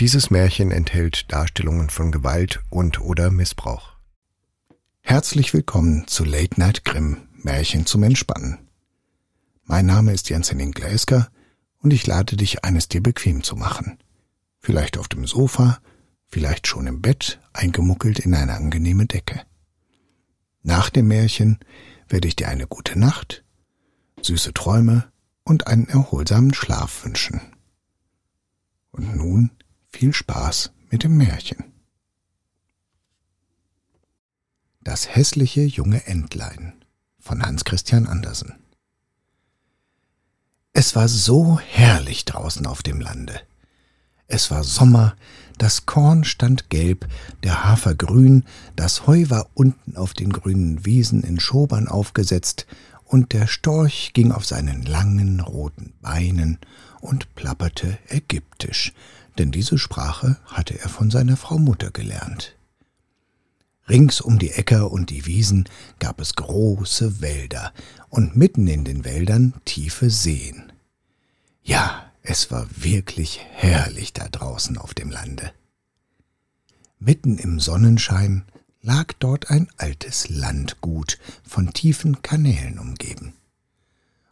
Dieses Märchen enthält Darstellungen von Gewalt und oder Missbrauch. Herzlich willkommen zu Late Night Grimm Märchen zum Entspannen. Mein Name ist Jens-Henning Gläsker und ich lade dich ein, es dir bequem zu machen. Vielleicht auf dem Sofa, vielleicht schon im Bett, eingemuckelt in eine angenehme Decke. Nach dem Märchen werde ich dir eine gute Nacht, süße Träume und einen erholsamen Schlaf wünschen. Und nun viel Spaß mit dem Märchen. Das hässliche junge Entlein von Hans Christian Andersen. Es war so herrlich draußen auf dem Lande. Es war Sommer, das Korn stand gelb, der Hafer grün, das Heu war unten auf den grünen Wiesen in Schobern aufgesetzt, und der Storch ging auf seinen langen roten Beinen und plapperte ägyptisch, denn diese Sprache hatte er von seiner Frau Mutter gelernt. Rings um die Äcker und die Wiesen gab es große Wälder und mitten in den Wäldern tiefe Seen. Ja, es war wirklich herrlich da draußen auf dem Lande. Mitten im Sonnenschein lag dort ein altes Landgut von tiefen Kanälen umgeben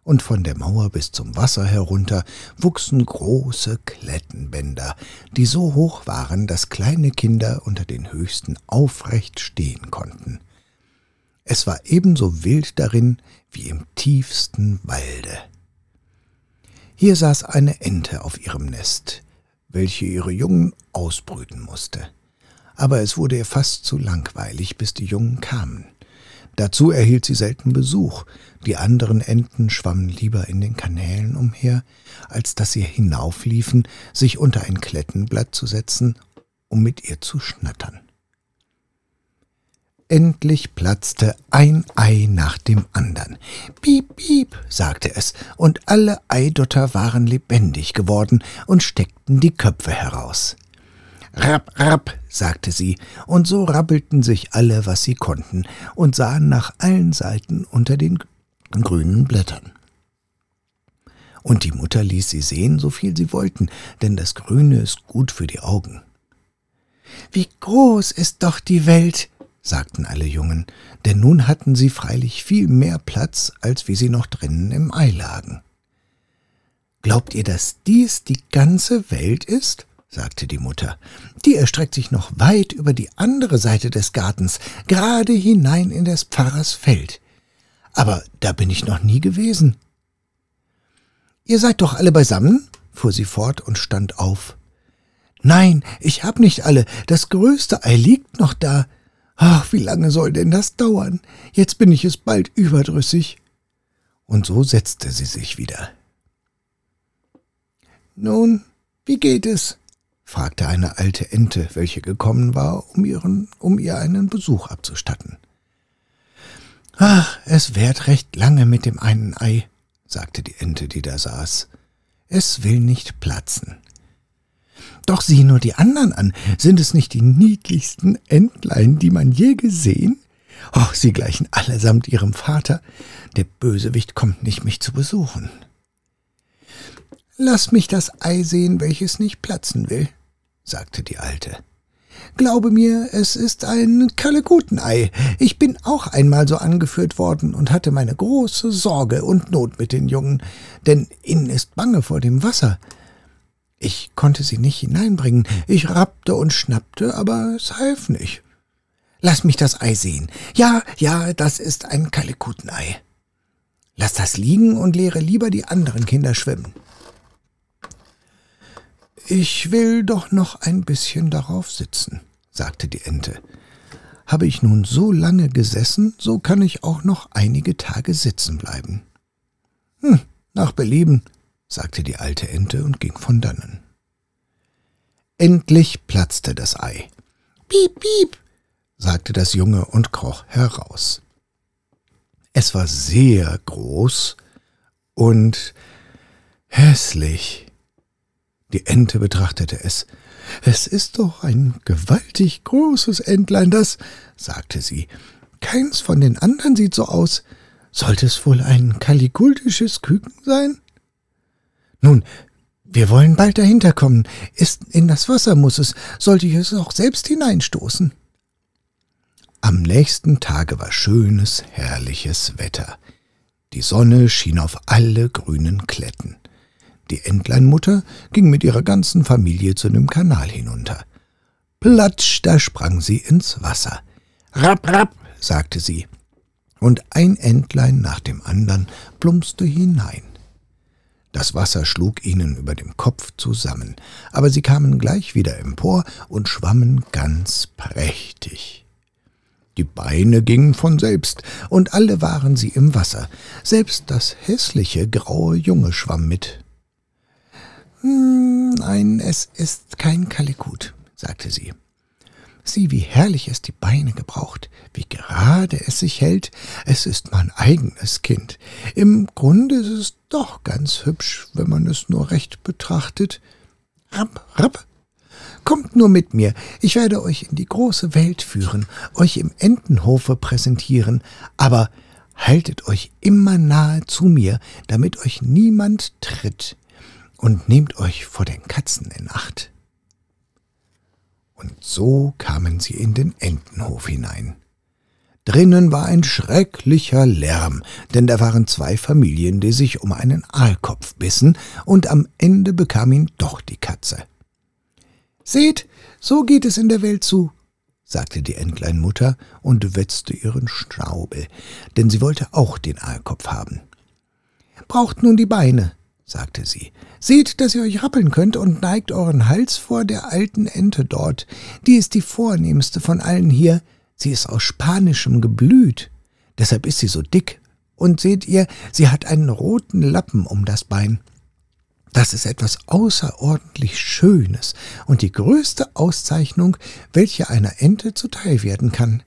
und von der Mauer bis zum Wasser herunter wuchsen große Klettenbänder, die so hoch waren, dass kleine Kinder unter den höchsten aufrecht stehen konnten. Es war ebenso wild darin wie im tiefsten Walde. Hier saß eine Ente auf ihrem Nest, welche ihre Jungen ausbrüten musste. Aber es wurde ihr fast zu langweilig, bis die Jungen kamen. Dazu erhielt sie selten Besuch. Die anderen Enten schwammen lieber in den Kanälen umher, als dass sie hinaufliefen, sich unter ein Klettenblatt zu setzen, um mit ihr zu schnattern. Endlich platzte ein Ei nach dem andern. Piep, piep, sagte es, und alle Eidotter waren lebendig geworden und steckten die Köpfe heraus. Rapp, rapp, sagte sie, und so rabbelten sich alle, was sie konnten, und sahen nach allen Seiten unter den grünen Blättern. Und die Mutter ließ sie sehen, so viel sie wollten, denn das Grüne ist gut für die Augen. Wie groß ist doch die Welt, sagten alle Jungen, denn nun hatten sie freilich viel mehr Platz, als wie sie noch drinnen im Ei lagen. Glaubt ihr, dass dies die ganze Welt ist? Sagte die Mutter, die erstreckt sich noch weit über die andere Seite des Gartens, gerade hinein in des Pfarrers Feld. Aber da bin ich noch nie gewesen. Ihr seid doch alle beisammen? fuhr sie fort und stand auf. Nein, ich hab nicht alle, das größte Ei liegt noch da. Ach, wie lange soll denn das dauern? Jetzt bin ich es bald überdrüssig. Und so setzte sie sich wieder. Nun, wie geht es? Fragte eine alte Ente, welche gekommen war, um, ihren, um ihr einen Besuch abzustatten. Ach, es währt recht lange mit dem einen Ei, sagte die Ente, die da saß. Es will nicht platzen. Doch sieh nur die anderen an. Sind es nicht die niedlichsten Entlein, die man je gesehen? Och, sie gleichen allesamt ihrem Vater. Der Bösewicht kommt nicht, mich zu besuchen. Lass mich das Ei sehen, welches nicht platzen will, sagte die Alte. Glaube mir, es ist ein Kalekutenei. Ich bin auch einmal so angeführt worden und hatte meine große Sorge und Not mit den Jungen, denn ihnen ist bange vor dem Wasser. Ich konnte sie nicht hineinbringen. Ich rappte und schnappte, aber es half nicht. Lass mich das Ei sehen. Ja, ja, das ist ein Kalekutenei. Lass das liegen und lehre lieber die anderen Kinder schwimmen. Ich will doch noch ein bisschen darauf sitzen, sagte die Ente. Habe ich nun so lange gesessen, so kann ich auch noch einige Tage sitzen bleiben. Hm, nach Belieben, sagte die alte Ente und ging von dannen. Endlich platzte das Ei. Piep, piep, sagte das Junge und kroch heraus. Es war sehr groß und hässlich. Die Ente betrachtete es. Es ist doch ein gewaltig großes Entlein, das, sagte sie. Keins von den anderen sieht so aus. Sollte es wohl ein kalikultisches Küken sein? Nun, Wir wollen bald dahinter kommen. Ist in das Wasser muss es, sollte ich es auch selbst hineinstoßen. Am nächsten Tage war schönes, herrliches Wetter. Die Sonne schien auf alle grünen Kletten. Die Entleinmutter ging mit ihrer ganzen Familie zu dem Kanal hinunter. Platsch, da sprang sie ins Wasser. Rapp, rapp, sagte sie, und ein Entlein nach dem andern plumpste hinein. Das Wasser schlug ihnen über dem Kopf zusammen, aber sie kamen gleich wieder empor und schwammen ganz prächtig. Die Beine gingen von selbst, und alle waren sie im Wasser, selbst das hässliche graue Junge schwamm mit. Hm, nein, es ist kein Kalikut, sagte sie. Sieh, wie herrlich es die Beine gebraucht, wie gerade es sich hält. Es ist mein eigenes Kind. Im Grunde ist es doch ganz hübsch, wenn man es nur recht betrachtet. Rapp, rapp. Kommt nur mit mir, ich werde euch in die große Welt führen, euch im Entenhofe präsentieren, aber haltet euch immer nahe zu mir, damit euch niemand tritt, und nehmt euch vor den Katzen in Acht. Und so kamen sie in den Entenhof hinein. Drinnen war ein schrecklicher Lärm, denn da waren zwei Familien, die sich um einen Aalkopf bissen, und am Ende bekam ihn doch die Katze. Seht, so geht es in der Welt zu, sagte die Entleinmutter und wetzte ihren Schnaubel, denn sie wollte auch den Aalkopf haben. Braucht nun die Beine, sagte sie. Seht, dass ihr euch rappeln könnt und neigt euren Hals vor der alten Ente dort. Die ist die vornehmste von allen hier. Sie ist aus spanischem Geblüt. Deshalb ist sie so dick. Und seht ihr, sie hat einen roten Lappen um das Bein. Das ist etwas außerordentlich Schönes und die größte Auszeichnung, welche einer Ente zuteil werden kann.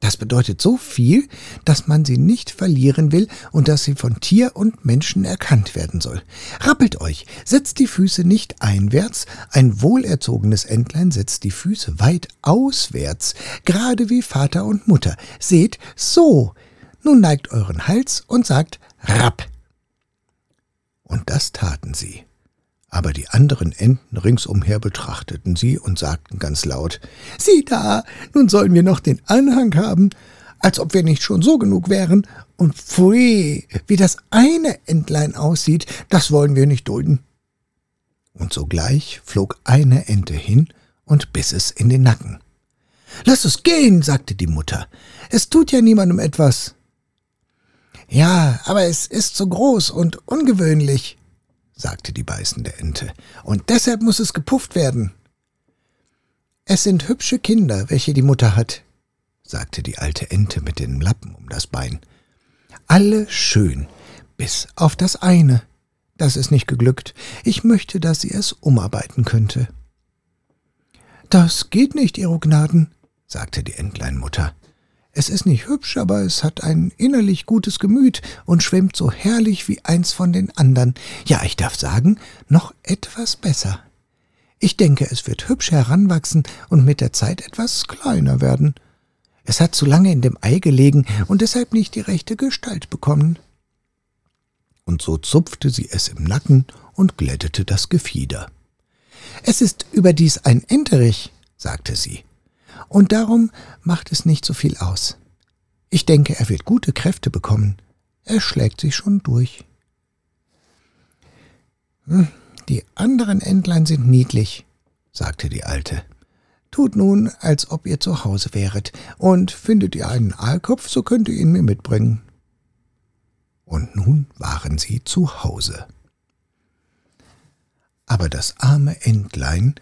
Das bedeutet so viel, dass man sie nicht verlieren will und dass sie von Tier und Menschen erkannt werden soll. Rappelt euch, setzt die Füße nicht einwärts, ein wohlerzogenes Entlein setzt die Füße weit auswärts, gerade wie Vater und Mutter. Seht, so. Nun neigt euren Hals und sagt Rapp. Und das taten sie. Aber die anderen Enten ringsumher betrachteten sie und sagten ganz laut Sieh da, nun sollen wir noch den Anhang haben, als ob wir nicht schon so genug wären, und pfui, wie das eine Entlein aussieht, das wollen wir nicht dulden. Und sogleich flog eine Ente hin und biss es in den Nacken. Lass es gehen, sagte die Mutter. Es tut ja niemandem etwas. Ja, aber es ist so groß und ungewöhnlich, sagte die beißende Ente, und deshalb muss es gepufft werden. Es sind hübsche Kinder, welche die Mutter hat, sagte die alte Ente mit den Lappen um das Bein. Alle schön, bis auf das eine. Das ist nicht geglückt. Ich möchte, dass sie es umarbeiten könnte. Das geht nicht, Ihro Gnaden, sagte die Entleinmutter. Es ist nicht hübsch, aber es hat ein innerlich gutes Gemüt und schwimmt so herrlich wie eins von den anderen. Ja, ich darf sagen, noch etwas besser. Ich denke, es wird hübsch heranwachsen und mit der Zeit etwas kleiner werden. Es hat zu lange in dem Ei gelegen und deshalb nicht die rechte Gestalt bekommen. Und so zupfte sie es im Nacken und glättete das Gefieder. Es ist überdies ein Enterich, sagte sie und darum macht es nicht so viel aus. Ich denke, er wird gute Kräfte bekommen. Er schlägt sich schon durch. Hm, die anderen Entlein sind niedlich, sagte die Alte. Tut nun, als ob ihr zu Hause wäret, und findet ihr einen Aalkopf, so könnt ihr ihn mir mitbringen. Und nun waren sie zu Hause. Aber das arme Entlein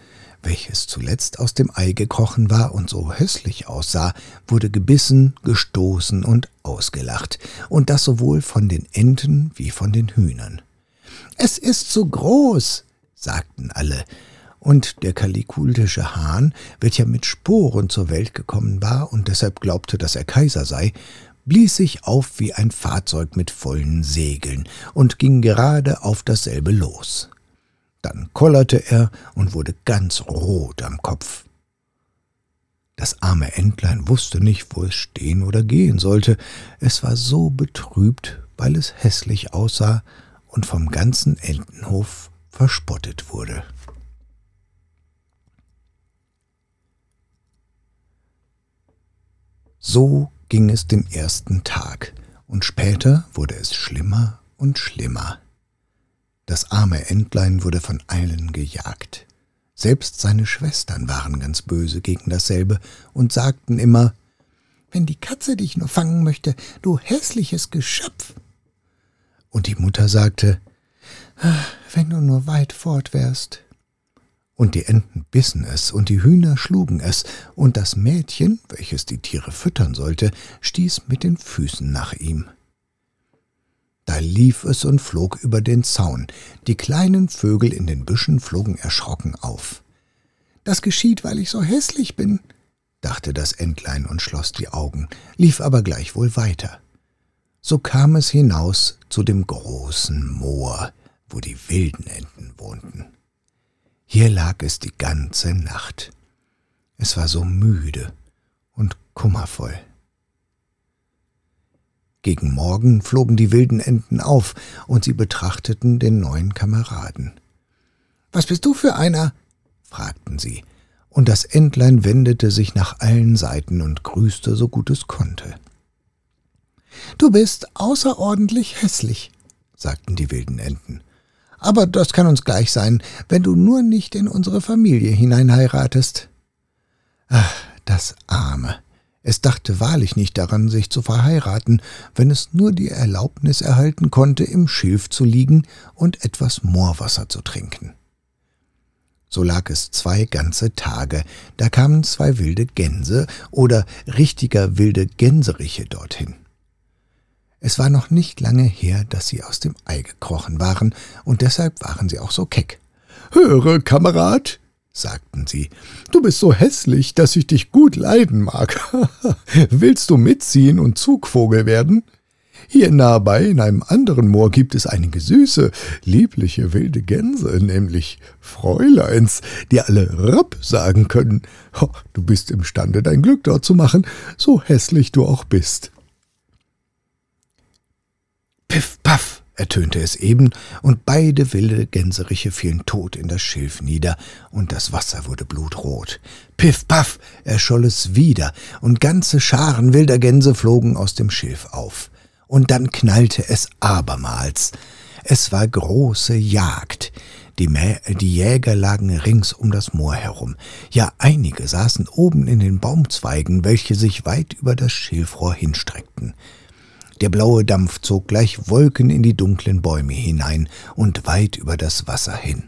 welches zuletzt aus dem Ei gekrochen war und so hässlich aussah, wurde gebissen, gestoßen und ausgelacht, und das sowohl von den Enten wie von den Hühnern. Es ist zu groß, sagten alle, und der kalikultische Hahn, welcher mit Sporen zur Welt gekommen war und deshalb glaubte, dass er Kaiser sei, blies sich auf wie ein Fahrzeug mit vollen Segeln und ging gerade auf dasselbe los. Dann kollerte er und wurde ganz rot am Kopf. Das arme Entlein wusste nicht, wo es stehen oder gehen sollte. Es war so betrübt, weil es hässlich aussah und vom ganzen Entenhof verspottet wurde. So ging es den ersten Tag, und später wurde es schlimmer und schlimmer. Das arme Entlein wurde von allen gejagt. Selbst seine Schwestern waren ganz böse gegen dasselbe und sagten immer Wenn die Katze dich nur fangen möchte, du hässliches Geschöpf. Und die Mutter sagte ah, Wenn du nur weit fort wärst. Und die Enten bissen es, und die Hühner schlugen es, und das Mädchen, welches die Tiere füttern sollte, stieß mit den Füßen nach ihm. Da lief es und flog über den Zaun. Die kleinen Vögel in den Büschen flogen erschrocken auf. Das geschieht, weil ich so hässlich bin, dachte das Entlein und schloss die Augen, lief aber gleichwohl weiter. So kam es hinaus zu dem großen Moor, wo die wilden Enten wohnten. Hier lag es die ganze Nacht. Es war so müde und kummervoll. Gegen Morgen flogen die wilden Enten auf, und sie betrachteten den neuen Kameraden. Was bist du für einer? fragten sie, und das Entlein wendete sich nach allen Seiten und grüßte so gut es konnte. Du bist außerordentlich hässlich, sagten die wilden Enten. Aber das kann uns gleich sein, wenn du nur nicht in unsere Familie hineinheiratest. Ach, das Arme. Es dachte wahrlich nicht daran, sich zu verheiraten, wenn es nur die Erlaubnis erhalten konnte, im Schilf zu liegen und etwas Moorwasser zu trinken. So lag es zwei ganze Tage, da kamen zwei wilde Gänse oder richtiger wilde Gänseriche dorthin. Es war noch nicht lange her, dass sie aus dem Ei gekrochen waren, und deshalb waren sie auch so keck. Höre, Kamerad, sagten sie, du bist so hässlich, dass ich dich gut leiden mag. Willst du mitziehen und Zugvogel werden? Hier nahebei in einem anderen Moor gibt es einige süße, liebliche wilde Gänse, nämlich Fräuleins, die alle Rapp sagen können. Du bist imstande, dein Glück dort zu machen, so hässlich du auch bist. Piff, paff, ertönte es eben, und beide wilde Gänseriche fielen tot in das Schilf nieder, und das Wasser wurde blutrot. Piff, paff, erscholl es wieder, und ganze Scharen wilder Gänse flogen aus dem Schilf auf. Und dann knallte es abermals. Es war große Jagd. Die, Mä die Jäger lagen rings um das Moor herum. Ja, einige saßen oben in den Baumzweigen, welche sich weit über das Schilfrohr hinstreckten. Der blaue Dampf zog gleich Wolken in die dunklen Bäume hinein und weit über das Wasser hin.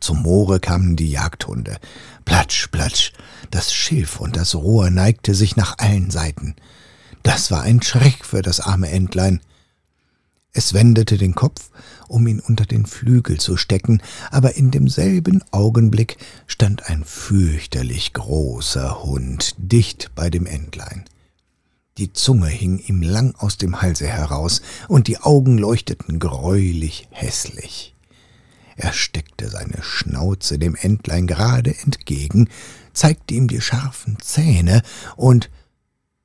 Zum Moore kamen die Jagdhunde. Platsch, platsch, das Schilf und das Rohr neigte sich nach allen Seiten. Das war ein Schreck für das arme Entlein. Es wendete den Kopf, um ihn unter den Flügel zu stecken, aber in demselben Augenblick stand ein fürchterlich großer Hund dicht bei dem Entlein. Die Zunge hing ihm lang aus dem Halse heraus, und die Augen leuchteten greulich hässlich. Er steckte seine Schnauze dem Entlein gerade entgegen, zeigte ihm die scharfen Zähne, und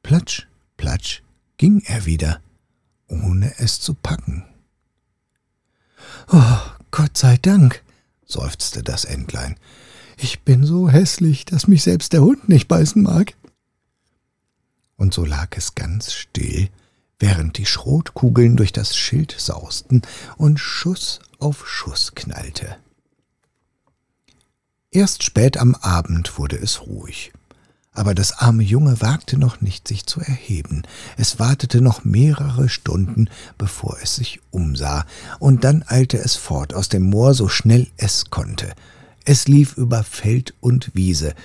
platsch, platsch ging er wieder, ohne es zu packen. Oh, Gott sei Dank, seufzte das Entlein. Ich bin so hässlich, dass mich selbst der Hund nicht beißen mag und so lag es ganz still, während die Schrotkugeln durch das Schild sausten und Schuss auf Schuss knallte. Erst spät am Abend wurde es ruhig. Aber das arme Junge wagte noch nicht, sich zu erheben. Es wartete noch mehrere Stunden, bevor es sich umsah, und dann eilte es fort aus dem Moor so schnell es konnte. Es lief über Feld und Wiese,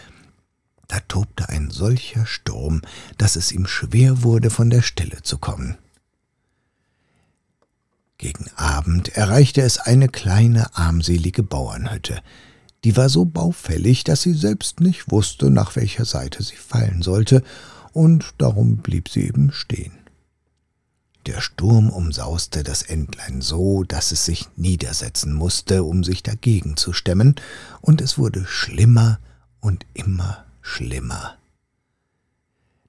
da tobte ein solcher Sturm, dass es ihm schwer wurde, von der Stelle zu kommen. Gegen Abend erreichte es eine kleine armselige Bauernhütte. Die war so baufällig, dass sie selbst nicht wusste, nach welcher Seite sie fallen sollte, und darum blieb sie eben stehen. Der Sturm umsauste das Entlein so, dass es sich niedersetzen musste, um sich dagegen zu stemmen, und es wurde schlimmer und immer schlimmer.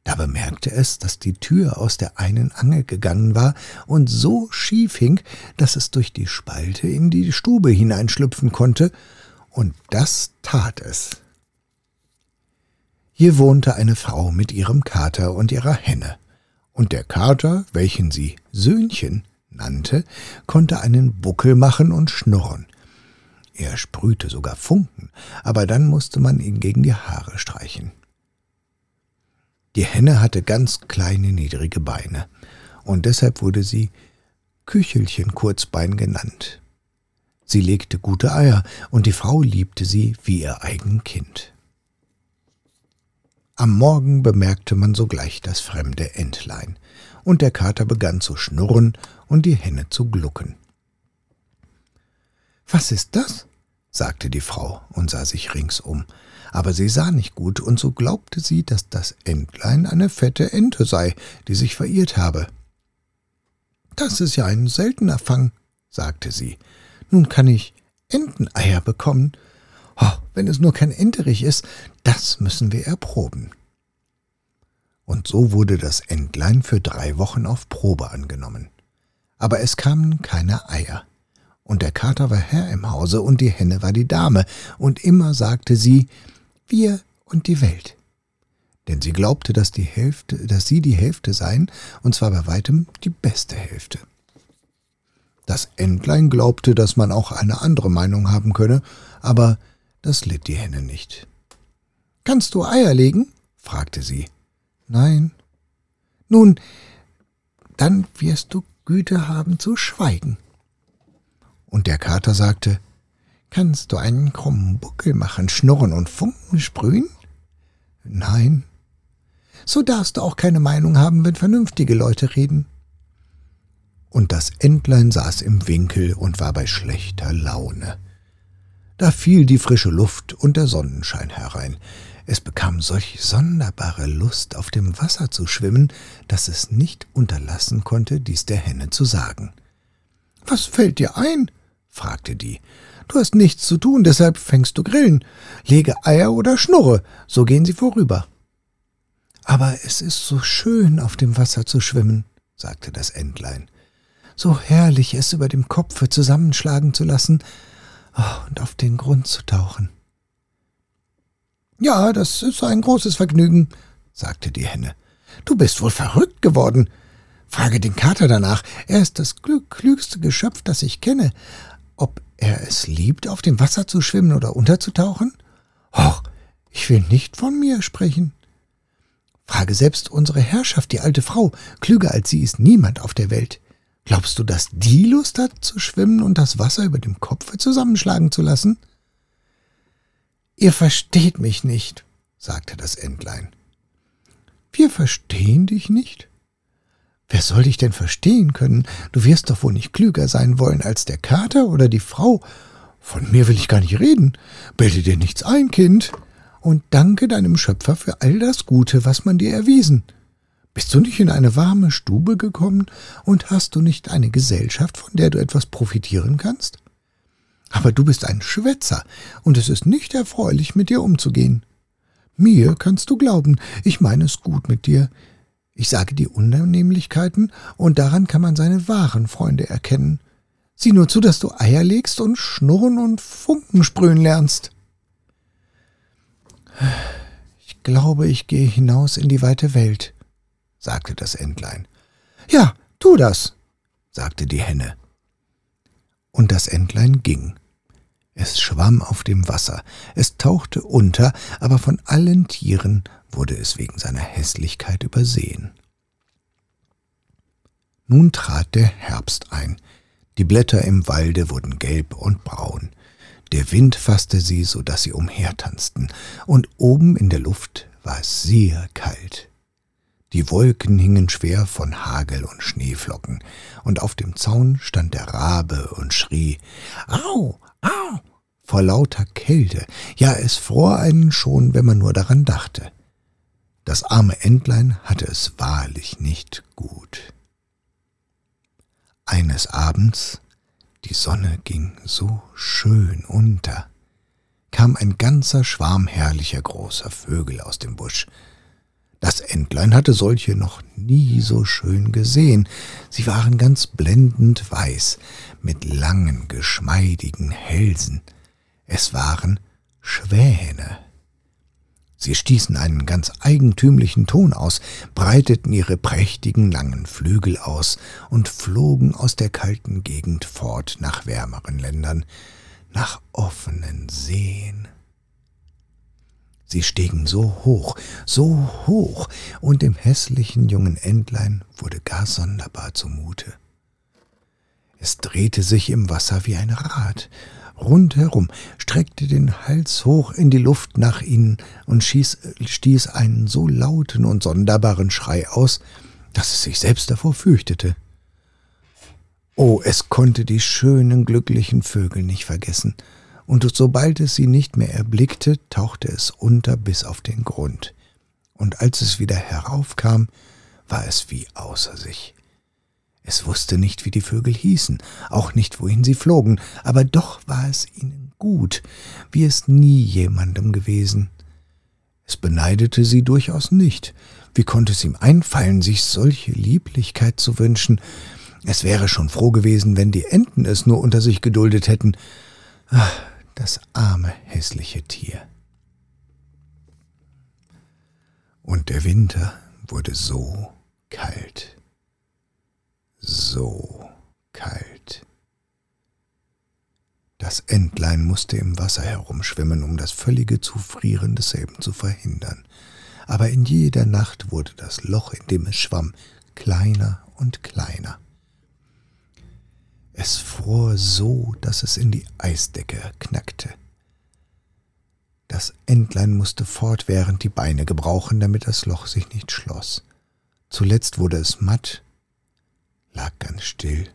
Da bemerkte es, dass die Tür aus der einen Angel gegangen war und so schief hing, dass es durch die Spalte in die Stube hineinschlüpfen konnte, und das tat es. Hier wohnte eine Frau mit ihrem Kater und ihrer Henne, und der Kater, welchen sie Söhnchen nannte, konnte einen Buckel machen und schnurren. Er sprühte sogar Funken, aber dann musste man ihn gegen die Haare streichen. Die Henne hatte ganz kleine, niedrige Beine, und deshalb wurde sie Küchelchen Kurzbein genannt. Sie legte gute Eier, und die Frau liebte sie wie ihr eigen Kind. Am Morgen bemerkte man sogleich das fremde Entlein, und der Kater begann zu schnurren und die Henne zu glucken. Was ist das? Sagte die Frau und sah sich ringsum, aber sie sah nicht gut, und so glaubte sie, dass das Entlein eine fette Ente sei, die sich verirrt habe. Das ist ja ein seltener Fang, sagte sie. Nun kann ich Enteneier bekommen, Oh, wenn es nur kein Enterich ist, das müssen wir erproben. Und so wurde das Entlein für drei Wochen auf Probe angenommen. Aber es kamen keine Eier. Und der Kater war Herr im Hause und die Henne war die Dame, und immer sagte sie, wir und die Welt. Denn sie glaubte, dass, die Hälfte, dass sie die Hälfte seien, und zwar bei weitem die beste Hälfte. Das Entlein glaubte, dass man auch eine andere Meinung haben könne, aber das litt die Henne nicht. Kannst du Eier legen? fragte sie. Nein. Nun, dann wirst du Güte haben zu schweigen. Und der Kater sagte, Kannst du einen krummen Buckel machen, schnurren und Funken sprühen? Nein. So darfst du auch keine Meinung haben, wenn vernünftige Leute reden. Und das Entlein saß im Winkel und war bei schlechter Laune. Da fiel die frische Luft und der Sonnenschein herein. Es bekam solch sonderbare Lust, auf dem Wasser zu schwimmen, dass es nicht unterlassen konnte, dies der Henne zu sagen. Was fällt dir ein? Fragte die. Du hast nichts zu tun, deshalb fängst du Grillen. Lege Eier oder Schnurre, so gehen sie vorüber. Aber es ist so schön, auf dem Wasser zu schwimmen, sagte das Entlein. So herrlich, es über dem Kopfe zusammenschlagen zu lassen, oh, und auf den Grund zu tauchen. Ja, das ist ein großes Vergnügen, sagte die Henne. Du bist wohl verrückt geworden. Frage den Kater danach. Er ist das klügste Geschöpf, das ich kenne. Er es liebt, auf dem Wasser zu schwimmen oder unterzutauchen? Och, ich will nicht von mir sprechen. Frage selbst unsere Herrschaft, die alte Frau. Klüger als sie ist niemand auf der Welt. Glaubst du, dass die Lust hat, zu schwimmen und das Wasser über dem Kopfe zusammenschlagen zu lassen? Ihr versteht mich nicht, sagte das Entlein. Wir verstehen dich nicht? Wer soll dich denn verstehen können? Du wirst doch wohl nicht klüger sein wollen als der Kater oder die Frau. Von mir will ich gar nicht reden. Bilde dir nichts ein, Kind, und danke deinem Schöpfer für all das Gute, was man dir erwiesen. Bist du nicht in eine warme Stube gekommen und hast du nicht eine Gesellschaft, von der du etwas profitieren kannst? Aber du bist ein Schwätzer, und es ist nicht erfreulich, mit dir umzugehen. Mir kannst du glauben, ich meine es gut mit dir. Ich sage die Unannehmlichkeiten, und daran kann man seine wahren Freunde erkennen. Sieh nur zu, dass du Eier legst und Schnurren und Funken sprühen lernst. Ich glaube, ich gehe hinaus in die weite Welt, sagte das Entlein. Ja, tu das, sagte die Henne. Und das Entlein ging. Es schwamm auf dem Wasser, es tauchte unter, aber von allen Tieren wurde es wegen seiner Hässlichkeit übersehen. Nun trat der Herbst ein, die Blätter im Walde wurden gelb und braun, der Wind fasste sie, so dass sie umhertanzten, und oben in der Luft war es sehr kalt. Die Wolken hingen schwer von Hagel und Schneeflocken, und auf dem Zaun stand der Rabe und schrie Au, au, vor lauter Kälte, ja es fror einen schon, wenn man nur daran dachte. Das arme Entlein hatte es wahrlich nicht gut. Eines Abends, die Sonne ging so schön unter, kam ein ganzer Schwarm herrlicher großer Vögel aus dem Busch, Das Entlein hatte solche noch nie so schön gesehen. Sie waren ganz blendend weiß, mit langen, geschmeidigen Hälsen. Es waren Schwäne. Sie stießen einen ganz eigentümlichen Ton aus, breiteten ihre prächtigen langen Flügel aus und flogen aus der kalten Gegend fort nach wärmeren Ländern, nach offenen Seen. Sie stiegen so hoch, so hoch, und dem hässlichen jungen Entlein wurde gar sonderbar zumute. Es drehte sich im Wasser wie ein Rad, rundherum, streckte den Hals hoch in die Luft nach ihnen und schieß, stieß einen so lauten und sonderbaren Schrei aus, dass es sich selbst davor fürchtete. Oh, es konnte die schönen, glücklichen Vögel nicht vergessen, und sobald es sie nicht mehr erblickte, tauchte es unter bis auf den Grund, und als es wieder heraufkam, war es wie außer sich. Es wusste nicht, wie die Vögel hießen, auch nicht, wohin sie flogen, aber doch war es ihnen gut, wie es nie jemandem gewesen. Es beneidete sie durchaus nicht. Wie konnte es ihm einfallen, sich solche Lieblichkeit zu wünschen? Es wäre schon froh gewesen, wenn die Enten es nur unter sich geduldet hätten. Ach, das arme, hässliche Tier. Und der Winter wurde so kalt so kalt. Das Entlein musste im Wasser herumschwimmen, um das völlige Zufrieren desselben zu verhindern. Aber in jeder Nacht wurde das Loch, in dem es schwamm, kleiner und kleiner. Fror so, dass es in die Eisdecke knackte. Das Entlein musste fortwährend die Beine gebrauchen, damit das Loch sich nicht schloss. Zuletzt wurde es matt lag ganz still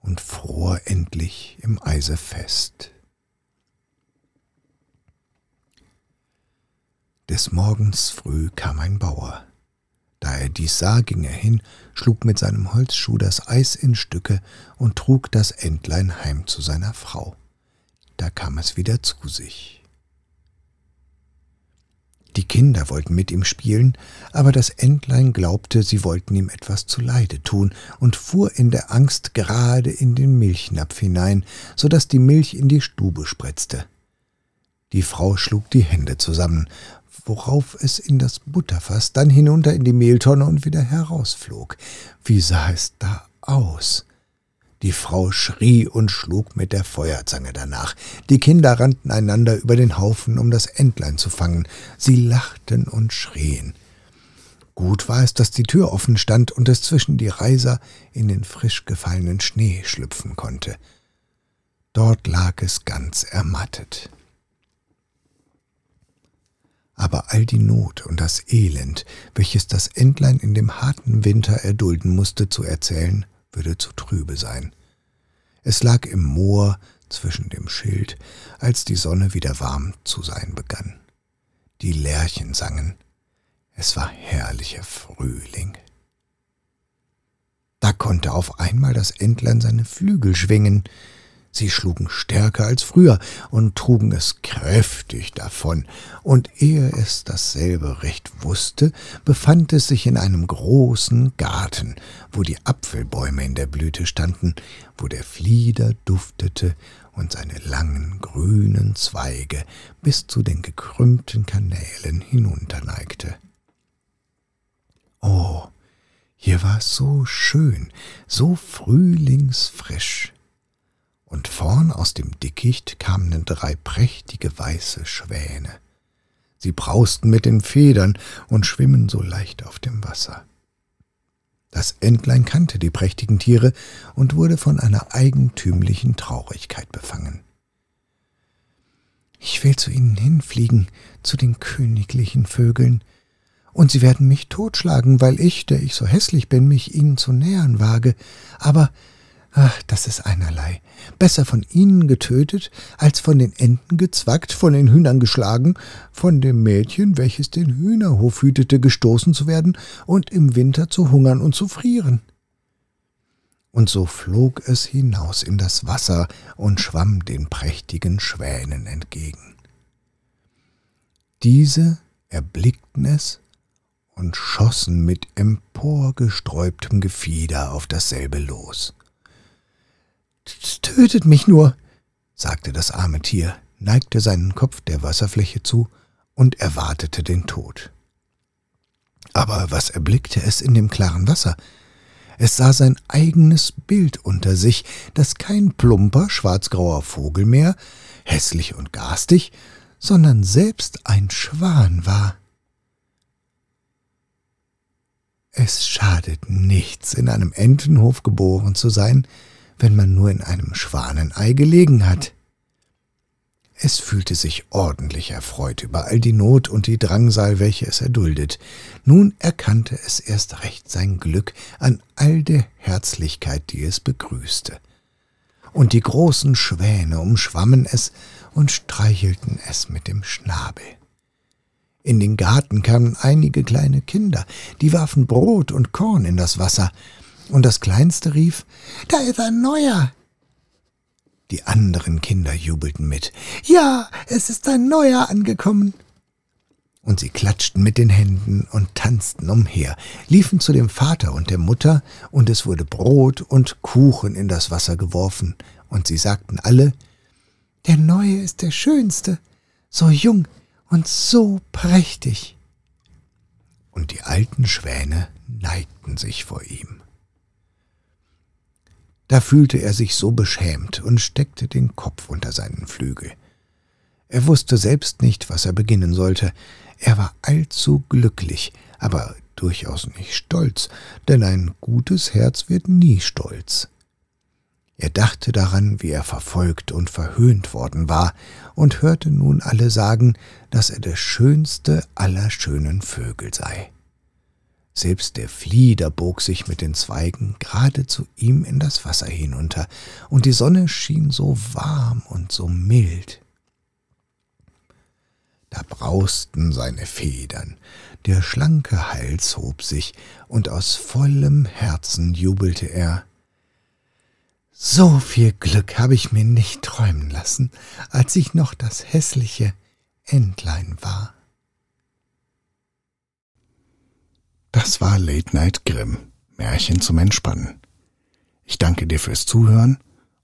und fror endlich im Eise fest. Des Morgens früh kam ein Bauer. Da er dies sah, ging er hin, schlug mit seinem Holzschuh das Eis in Stücke und trug das Entlein heim zu seiner Frau. Da kam es wieder zu sich. Die Kinder wollten mit ihm spielen, aber das Entlein glaubte, sie wollten ihm etwas zuleide tun und fuhr in der Angst gerade in den Milchnapf hinein, so dass die Milch in die Stube spritzte. Die Frau schlug die Hände zusammen, worauf es in das Butterfass, dann hinunter in die Mehltonne und wieder herausflog. Wie sah es da aus? Die Frau schrie und schlug mit der Feuerzange danach. Die Kinder rannten einander über den Haufen, um das Entlein zu fangen. Sie lachten und schrien. Gut war es, dass die Tür offen stand und es zwischen die Reiser in den frisch gefallenen Schnee schlüpfen konnte. Dort lag es ganz ermattet. Aber all die Not und das Elend, welches das Entlein in dem harten Winter erdulden musste, zu erzählen, würde zu trübe sein. Es lag im Moor zwischen dem Schild, als die Sonne wieder warm zu sein begann. Die Lerchen sangen. Es war herrlicher Frühling. Da konnte auf einmal das Entlein seine Flügel schwingen, Sie schlugen stärker als früher und trugen es kräftig davon, und ehe es dasselbe recht wusste, befand es sich in einem großen Garten, wo die Apfelbäume in der Blüte standen, wo der Flieder duftete und seine langen grünen Zweige bis zu den gekrümmten Kanälen hinunterneigte. Oh, hier war es so schön, so frühlingsfrisch und vorn aus dem Dickicht kamen drei prächtige weiße Schwäne. Sie brausten mit den Federn und schwimmen so leicht auf dem Wasser. Das Entlein kannte die prächtigen Tiere und wurde von einer eigentümlichen Traurigkeit befangen. Ich will zu ihnen hinfliegen, zu den königlichen Vögeln, und sie werden mich totschlagen, weil ich, der ich so hässlich bin, mich ihnen zu nähern wage, aber Ach, das ist einerlei. Besser von ihnen getötet, als von den Enten gezwackt, von den Hühnern geschlagen, von dem Mädchen, welches den Hühnerhof hütete, gestoßen zu werden und im Winter zu hungern und zu frieren. Und so flog es hinaus in das Wasser und schwamm den prächtigen Schwänen entgegen. Diese erblickten es und schossen mit emporgesträubtem Gefieder auf dasselbe los. Tötet mich nur, sagte das arme Tier, neigte seinen Kopf der Wasserfläche zu und erwartete den Tod. Aber was erblickte es in dem klaren Wasser? Es sah sein eigenes Bild unter sich, das kein plumper, schwarzgrauer Vogel mehr, hässlich und garstig, sondern selbst ein Schwan war. Es schadet nichts, in einem Entenhof geboren zu sein, wenn man nur in einem Schwanenei gelegen hat. Es fühlte sich ordentlich erfreut über all die Not und die Drangsal, welche es erduldet. Nun erkannte es erst recht sein Glück an all der Herzlichkeit, die es begrüßte. Und die großen Schwäne umschwammen es und streichelten es mit dem Schnabel. In den Garten kamen einige kleine Kinder, die warfen Brot und Korn in das Wasser, und das Kleinste rief Da ist ein neuer. Die anderen Kinder jubelten mit Ja, es ist ein neuer angekommen. Und sie klatschten mit den Händen und tanzten umher, liefen zu dem Vater und der Mutter, und es wurde Brot und Kuchen in das Wasser geworfen, und sie sagten alle Der neue ist der schönste, so jung und so prächtig. Und die alten Schwäne neigten sich vor ihm. Da fühlte er sich so beschämt und steckte den Kopf unter seinen Flügel. Er wusste selbst nicht, was er beginnen sollte. Er war allzu glücklich, aber durchaus nicht stolz, denn ein gutes Herz wird nie stolz. Er dachte daran, wie er verfolgt und verhöhnt worden war, und hörte nun alle sagen, dass er der schönste aller schönen Vögel sei. Selbst der Flieder bog sich mit den Zweigen gerade zu ihm in das Wasser hinunter, und die Sonne schien so warm und so mild. Da brausten seine Federn, der schlanke Hals hob sich, und aus vollem Herzen jubelte er so viel Glück habe ich mir nicht träumen lassen, als ich noch das hässliche Entlein war. Das war Late Night Grimm, Märchen zum Entspannen. Ich danke dir fürs Zuhören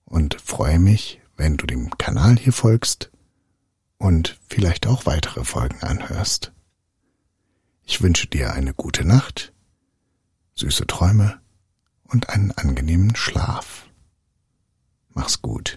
und freue mich, wenn du dem Kanal hier folgst und vielleicht auch weitere Folgen anhörst. Ich wünsche dir eine gute Nacht, süße Träume und einen angenehmen Schlaf. Mach's gut.